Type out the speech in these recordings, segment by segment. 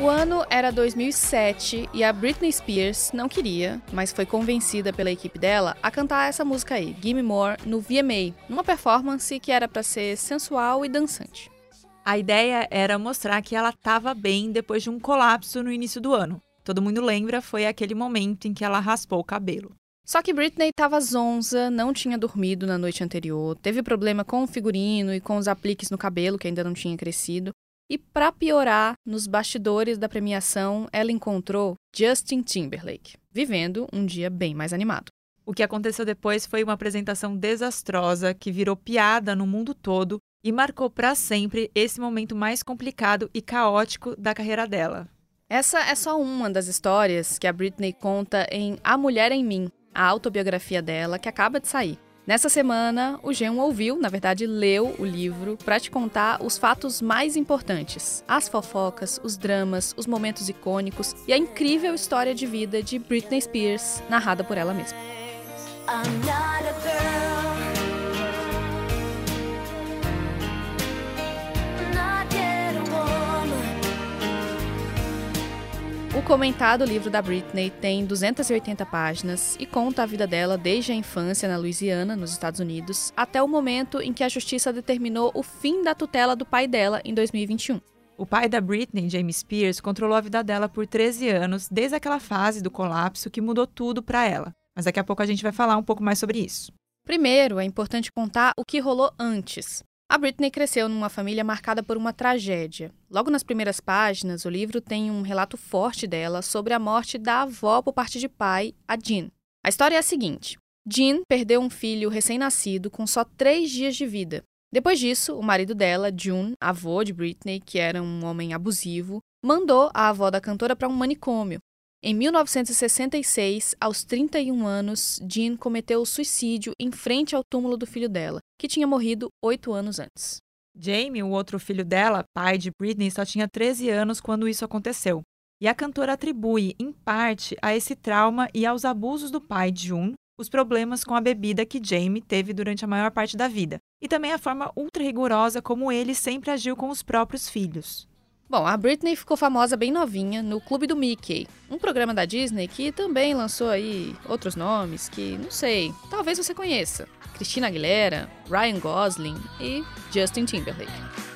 O ano era 2007 e a Britney Spears não queria, mas foi convencida pela equipe dela a cantar essa música aí, Gimme More, no VMA, numa performance que era pra ser sensual e dançante. A ideia era mostrar que ela estava bem depois de um colapso no início do ano. Todo mundo lembra, foi aquele momento em que ela raspou o cabelo. Só que Britney estava zonza, não tinha dormido na noite anterior, teve problema com o figurino e com os apliques no cabelo, que ainda não tinha crescido. E para piorar, nos bastidores da premiação, ela encontrou Justin Timberlake, vivendo um dia bem mais animado. O que aconteceu depois foi uma apresentação desastrosa que virou piada no mundo todo e marcou para sempre esse momento mais complicado e caótico da carreira dela. Essa é só uma das histórias que a Britney conta em A Mulher em Mim, a autobiografia dela que acaba de sair. Nessa semana, o Jean ouviu, na verdade, leu o livro para te contar os fatos mais importantes, as fofocas, os dramas, os momentos icônicos e a incrível história de vida de Britney Spears, narrada por ela mesma. I'm O comentado livro da Britney tem 280 páginas e conta a vida dela desde a infância na Louisiana, nos Estados Unidos, até o momento em que a justiça determinou o fim da tutela do pai dela em 2021. O pai da Britney, James Spears, controlou a vida dela por 13 anos, desde aquela fase do colapso que mudou tudo para ela. Mas daqui a pouco a gente vai falar um pouco mais sobre isso. Primeiro, é importante contar o que rolou antes. A Britney cresceu numa família marcada por uma tragédia. Logo nas primeiras páginas, o livro tem um relato forte dela sobre a morte da avó por parte de pai, a Jean. A história é a seguinte: Jean perdeu um filho recém-nascido com só três dias de vida. Depois disso, o marido dela, June, avô de Britney, que era um homem abusivo, mandou a avó da cantora para um manicômio. Em 1966, aos 31 anos, Jean cometeu suicídio em frente ao túmulo do filho dela, que tinha morrido oito anos antes. Jamie, o outro filho dela, pai de Britney, só tinha 13 anos quando isso aconteceu. E a cantora atribui, em parte, a esse trauma e aos abusos do pai de June, os problemas com a bebida que Jamie teve durante a maior parte da vida, e também a forma ultra rigorosa como ele sempre agiu com os próprios filhos. Bom, a Britney ficou famosa bem novinha no Clube do Mickey, um programa da Disney que também lançou aí outros nomes que, não sei, talvez você conheça. Christina Aguilera, Ryan Gosling e Justin Timberlake.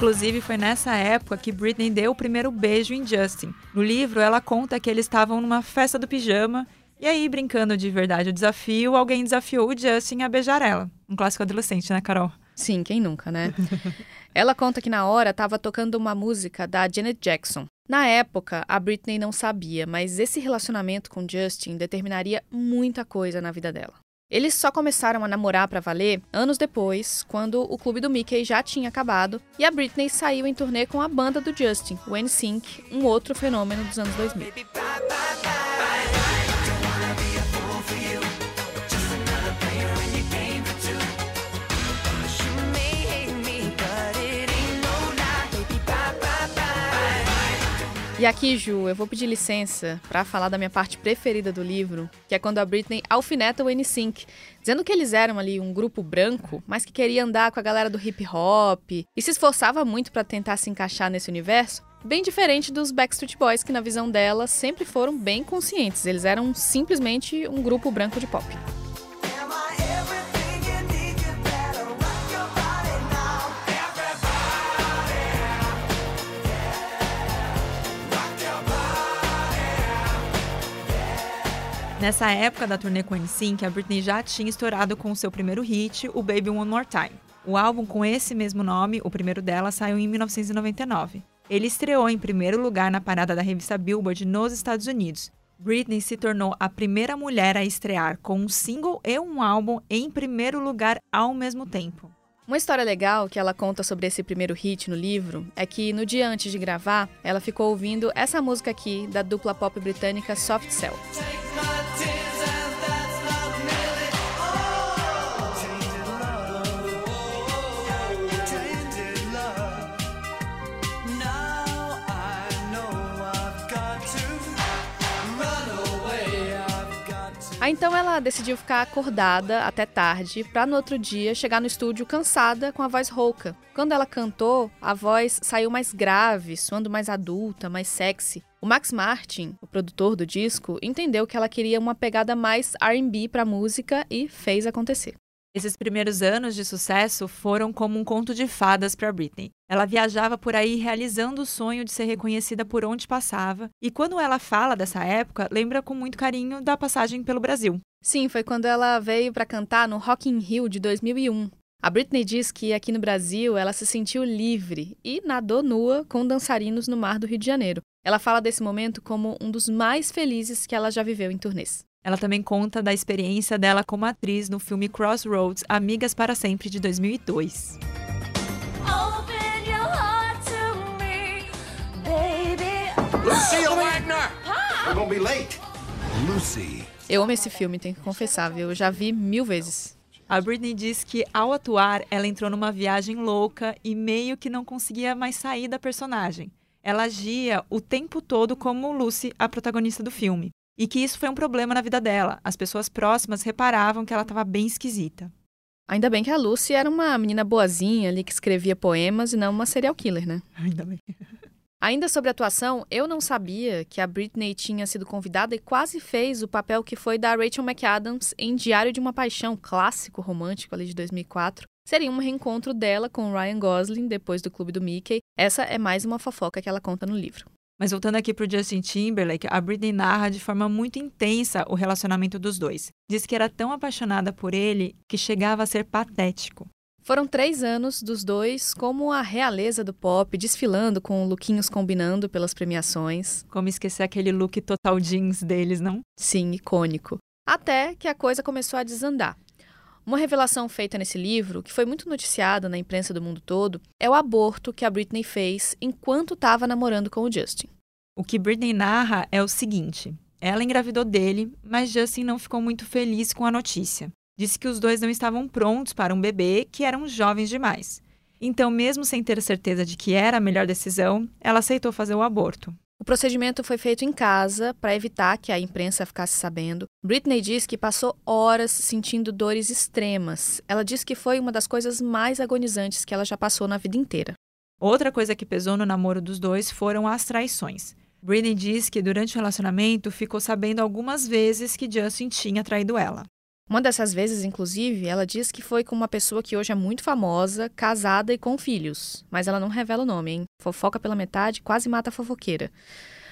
Inclusive, foi nessa época que Britney deu o primeiro beijo em Justin. No livro, ela conta que eles estavam numa festa do pijama e aí, brincando de verdade o desafio, alguém desafiou o Justin a beijar ela. Um clássico adolescente, né, Carol? Sim, quem nunca, né? Ela conta que na hora estava tocando uma música da Janet Jackson. Na época, a Britney não sabia, mas esse relacionamento com Justin determinaria muita coisa na vida dela. Eles só começaram a namorar pra valer anos depois, quando o clube do Mickey já tinha acabado e a Britney saiu em turnê com a banda do Justin, o NSYNC, um outro fenômeno dos anos 2000. E aqui, Ju, eu vou pedir licença pra falar da minha parte preferida do livro, que é quando a Britney alfineta o NSYNC, dizendo que eles eram ali um grupo branco, mas que queria andar com a galera do hip hop e se esforçava muito pra tentar se encaixar nesse universo, bem diferente dos Backstreet Boys, que na visão dela sempre foram bem conscientes. Eles eram simplesmente um grupo branco de pop. Nessa época da turnê com NSYNC, a Britney já tinha estourado com o seu primeiro hit, o Baby One More Time. O álbum com esse mesmo nome, o primeiro dela, saiu em 1999. Ele estreou em primeiro lugar na parada da revista Billboard nos Estados Unidos. Britney se tornou a primeira mulher a estrear com um single e um álbum em primeiro lugar ao mesmo tempo. Uma história legal que ela conta sobre esse primeiro hit no livro é que no dia antes de gravar, ela ficou ouvindo essa música aqui da dupla pop britânica Soft Cell. Então ela decidiu ficar acordada até tarde para no outro dia chegar no estúdio cansada com a voz rouca. Quando ela cantou, a voz saiu mais grave, soando mais adulta, mais sexy. O Max Martin, o produtor do disco, entendeu que ela queria uma pegada mais R&B para a música e fez acontecer. Esses primeiros anos de sucesso foram como um conto de fadas para Britney. Ela viajava por aí realizando o sonho de ser reconhecida por onde passava, e quando ela fala dessa época, lembra com muito carinho da passagem pelo Brasil. Sim, foi quando ela veio para cantar no Rock in Rio de 2001. A Britney diz que aqui no Brasil ela se sentiu livre e nadou nua com dançarinos no mar do Rio de Janeiro. Ela fala desse momento como um dos mais felizes que ela já viveu em turnês. Ela também conta da experiência dela como atriz no filme Crossroads Amigas para Sempre de 2002. Open Eu amo esse filme, tenho que confessar, viu? Eu já vi mil vezes. A Britney diz que ao atuar, ela entrou numa viagem louca e meio que não conseguia mais sair da personagem. Ela agia o tempo todo como Lucy, a protagonista do filme e que isso foi um problema na vida dela. As pessoas próximas reparavam que ela estava bem esquisita. Ainda bem que a Lucy era uma menina boazinha ali que escrevia poemas e não uma serial killer, né? Ainda bem. Ainda sobre atuação, eu não sabia que a Britney tinha sido convidada e quase fez o papel que foi da Rachel McAdams em Diário de uma Paixão, clássico romântico ali de 2004. Seria um reencontro dela com Ryan Gosling depois do Clube do Mickey. Essa é mais uma fofoca que ela conta no livro. Mas voltando aqui para o Justin Timberlake, a Britney narra de forma muito intensa o relacionamento dos dois. Diz que era tão apaixonada por ele que chegava a ser patético. Foram três anos dos dois como a realeza do pop, desfilando com lookinhos combinando pelas premiações. Como esquecer aquele look total jeans deles, não? Sim, icônico. Até que a coisa começou a desandar. Uma revelação feita nesse livro, que foi muito noticiada na imprensa do mundo todo, é o aborto que a Britney fez enquanto estava namorando com o Justin. O que Britney narra é o seguinte: ela engravidou dele, mas Justin não ficou muito feliz com a notícia. Disse que os dois não estavam prontos para um bebê, que eram jovens demais. Então, mesmo sem ter certeza de que era a melhor decisão, ela aceitou fazer o aborto. O procedimento foi feito em casa para evitar que a imprensa ficasse sabendo. Britney diz que passou horas sentindo dores extremas. Ela diz que foi uma das coisas mais agonizantes que ela já passou na vida inteira. Outra coisa que pesou no namoro dos dois foram as traições. Britney diz que durante o relacionamento ficou sabendo algumas vezes que Justin tinha traído ela. Uma dessas vezes, inclusive, ela diz que foi com uma pessoa que hoje é muito famosa, casada e com filhos. Mas ela não revela o nome, hein? Fofoca pela metade, quase mata a fofoqueira.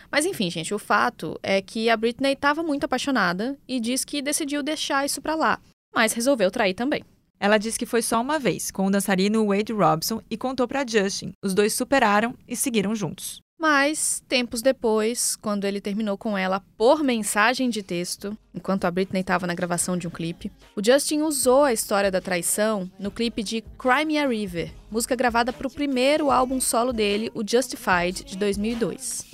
Mas enfim, gente, o fato é que a Britney estava muito apaixonada e diz que decidiu deixar isso pra lá, mas resolveu trair também. Ela diz que foi só uma vez, com o dançarino Wade Robson, e contou para Justin. Os dois superaram e seguiram juntos. Mas, tempos depois, quando ele terminou com ela por mensagem de texto, enquanto a Britney estava na gravação de um clipe, o Justin usou a história da traição no clipe de Cry Me a River, música gravada para o primeiro álbum solo dele, o Justified, de 2002.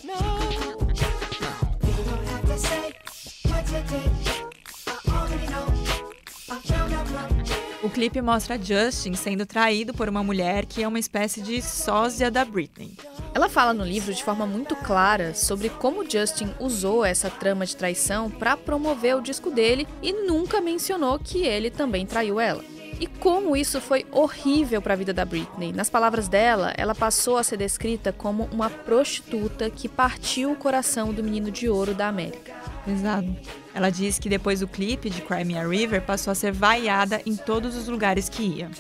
O clipe mostra Justin sendo traído por uma mulher que é uma espécie de sósia da Britney. Ela fala no livro de forma muito clara sobre como Justin usou essa trama de traição para promover o disco dele e nunca mencionou que ele também traiu ela. E como isso foi horrível para a vida da Britney. Nas palavras dela, ela passou a ser descrita como uma prostituta que partiu o coração do menino de ouro da América. Exato. Ela diz que depois do clipe de Cry Me a River passou a ser vaiada em todos os lugares que ia.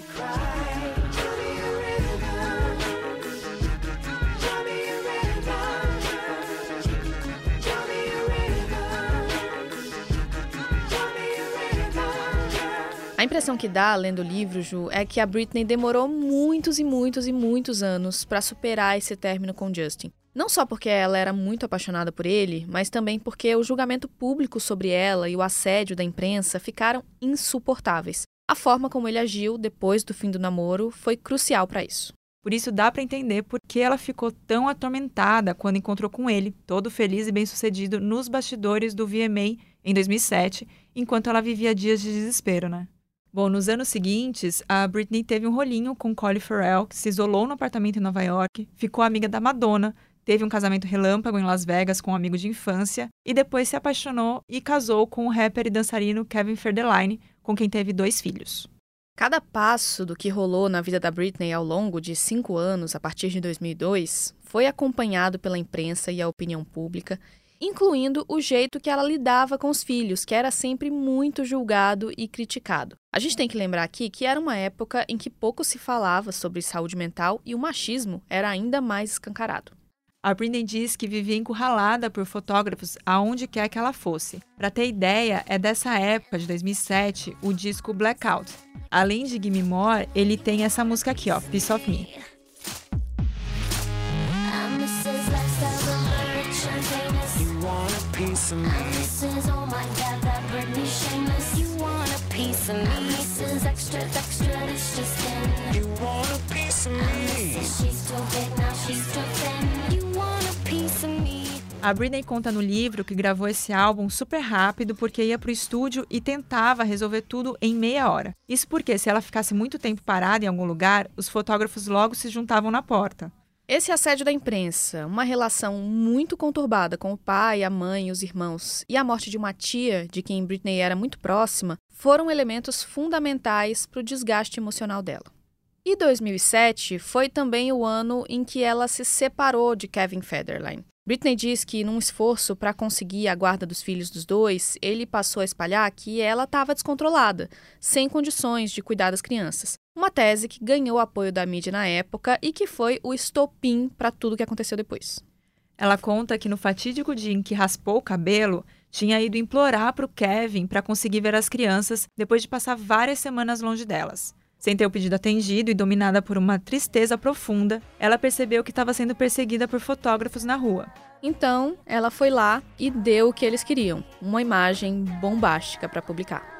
Impressão que dá lendo o livro, Ju, é que a Britney demorou muitos e muitos e muitos anos para superar esse término com Justin. Não só porque ela era muito apaixonada por ele, mas também porque o julgamento público sobre ela e o assédio da imprensa ficaram insuportáveis. A forma como ele agiu depois do fim do namoro foi crucial para isso. Por isso dá para entender por que ela ficou tão atormentada quando encontrou com ele, todo feliz e bem-sucedido nos bastidores do VMA em 2007, enquanto ela vivia dias de desespero, né? Bom, nos anos seguintes, a Britney teve um rolinho com Colin Farrell, que se isolou no apartamento em Nova York, ficou amiga da Madonna, teve um casamento relâmpago em Las Vegas com um amigo de infância e depois se apaixonou e casou com o rapper e dançarino Kevin Federline, com quem teve dois filhos. Cada passo do que rolou na vida da Britney ao longo de cinco anos, a partir de 2002, foi acompanhado pela imprensa e a opinião pública, incluindo o jeito que ela lidava com os filhos, que era sempre muito julgado e criticado. A gente tem que lembrar aqui que era uma época em que pouco se falava sobre saúde mental e o machismo era ainda mais escancarado. A Britney diz que vivia encurralada por fotógrafos aonde quer que ela fosse. Para ter ideia, é dessa época de 2007 o disco Blackout. Além de Gimme More, ele tem essa música aqui, ó, Piece of Me. Piece of me? Mrs. Oh my God, that Britney shameless. You want a piece of me? Mrs. Extra, extra, this just in. You want a piece of me? She's too big, now she's too thin. You want a piece of me? A Britney conta no livro que gravou esse álbum super rápido porque ia pro estúdio e tentava resolver tudo em meia hora. Isso porque se ela ficasse muito tempo parada em algum lugar, os fotógrafos logo se juntavam na porta. Esse assédio da imprensa, uma relação muito conturbada com o pai, a mãe os irmãos, e a morte de uma tia de quem Britney era muito próxima, foram elementos fundamentais para o desgaste emocional dela. E 2007 foi também o ano em que ela se separou de Kevin Federline. Britney diz que, num esforço para conseguir a guarda dos filhos dos dois, ele passou a espalhar que ela estava descontrolada, sem condições de cuidar das crianças. Uma tese que ganhou apoio da mídia na época e que foi o estopim para tudo que aconteceu depois. Ela conta que no fatídico dia em que raspou o cabelo, tinha ido implorar para o Kevin para conseguir ver as crianças depois de passar várias semanas longe delas. Sem ter o pedido atendido e dominada por uma tristeza profunda, ela percebeu que estava sendo perseguida por fotógrafos na rua. Então, ela foi lá e deu o que eles queriam: uma imagem bombástica para publicar.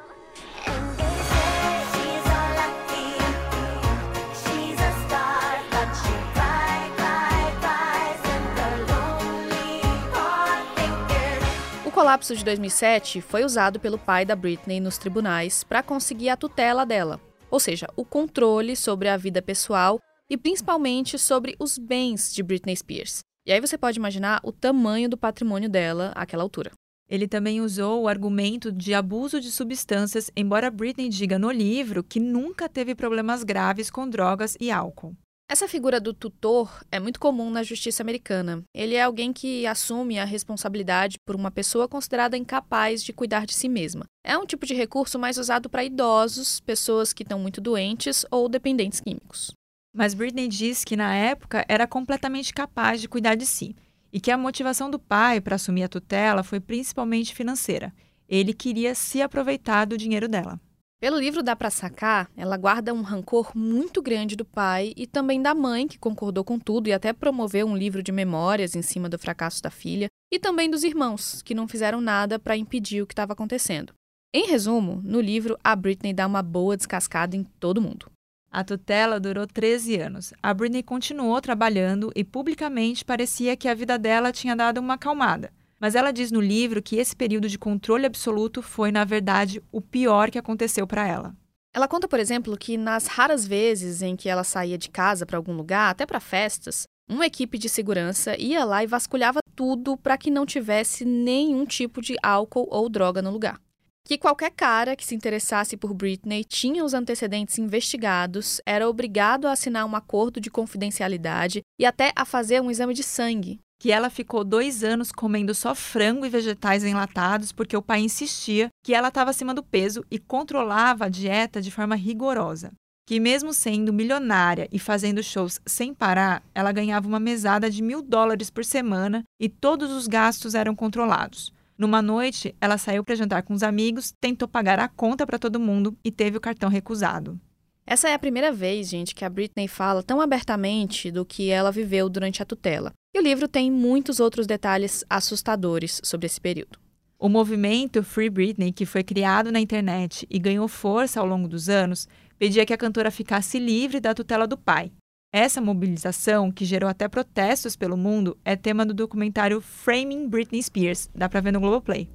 Colapso de 2007 foi usado pelo pai da Britney nos tribunais para conseguir a tutela dela, ou seja, o controle sobre a vida pessoal e principalmente sobre os bens de Britney Spears. E aí você pode imaginar o tamanho do patrimônio dela àquela altura. Ele também usou o argumento de abuso de substâncias, embora Britney diga no livro que nunca teve problemas graves com drogas e álcool. Essa figura do tutor é muito comum na justiça americana. Ele é alguém que assume a responsabilidade por uma pessoa considerada incapaz de cuidar de si mesma. É um tipo de recurso mais usado para idosos, pessoas que estão muito doentes ou dependentes químicos. Mas Britney diz que na época era completamente capaz de cuidar de si e que a motivação do pai para assumir a tutela foi principalmente financeira. Ele queria se aproveitar do dinheiro dela. Pelo livro dá para sacar, ela guarda um rancor muito grande do pai e também da mãe, que concordou com tudo e até promoveu um livro de memórias em cima do fracasso da filha, e também dos irmãos, que não fizeram nada para impedir o que estava acontecendo. Em resumo, no livro, a Britney dá uma boa descascada em todo mundo. A tutela durou 13 anos. A Britney continuou trabalhando e publicamente parecia que a vida dela tinha dado uma acalmada. Mas ela diz no livro que esse período de controle absoluto foi, na verdade, o pior que aconteceu para ela. Ela conta, por exemplo, que nas raras vezes em que ela saía de casa para algum lugar, até para festas, uma equipe de segurança ia lá e vasculhava tudo para que não tivesse nenhum tipo de álcool ou droga no lugar. Que qualquer cara que se interessasse por Britney tinha os antecedentes investigados, era obrigado a assinar um acordo de confidencialidade e até a fazer um exame de sangue. Que ela ficou dois anos comendo só frango e vegetais enlatados porque o pai insistia que ela estava acima do peso e controlava a dieta de forma rigorosa. Que, mesmo sendo milionária e fazendo shows sem parar, ela ganhava uma mesada de mil dólares por semana e todos os gastos eram controlados. Numa noite, ela saiu para jantar com os amigos, tentou pagar a conta para todo mundo e teve o cartão recusado. Essa é a primeira vez, gente, que a Britney fala tão abertamente do que ela viveu durante a tutela. E o livro tem muitos outros detalhes assustadores sobre esse período. O movimento Free Britney, que foi criado na internet e ganhou força ao longo dos anos, pedia que a cantora ficasse livre da tutela do pai. Essa mobilização, que gerou até protestos pelo mundo, é tema do documentário Framing Britney Spears, dá pra ver no Globoplay.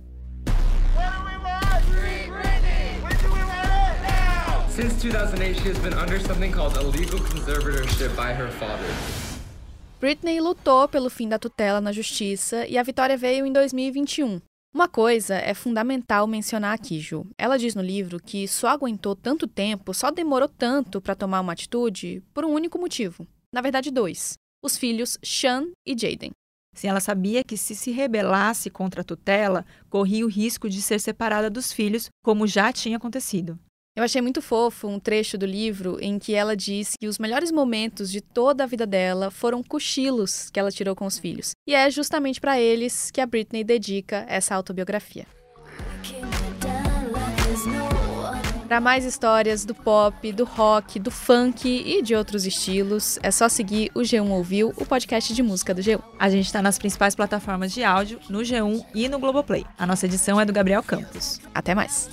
Since 2008, she has been under something called illegal conservatorship by her father. Britney lutou pelo fim da tutela na justiça e a vitória veio em 2021. Uma coisa é fundamental mencionar aqui, Ju. Ela diz no livro que só aguentou tanto tempo, só demorou tanto para tomar uma atitude por um único motivo. Na verdade, dois: os filhos Sean e Jaden. Se ela sabia que se se rebelasse contra a tutela, corria o risco de ser separada dos filhos, como já tinha acontecido. Eu achei muito fofo um trecho do livro em que ela diz que os melhores momentos de toda a vida dela foram cochilos que ela tirou com os filhos. E é justamente para eles que a Britney dedica essa autobiografia. Para mais histórias do pop, do rock, do funk e de outros estilos, é só seguir o G1 Ouviu, o podcast de música do G1. A gente está nas principais plataformas de áudio, no G1 e no Globoplay. A nossa edição é do Gabriel Campos. Até mais!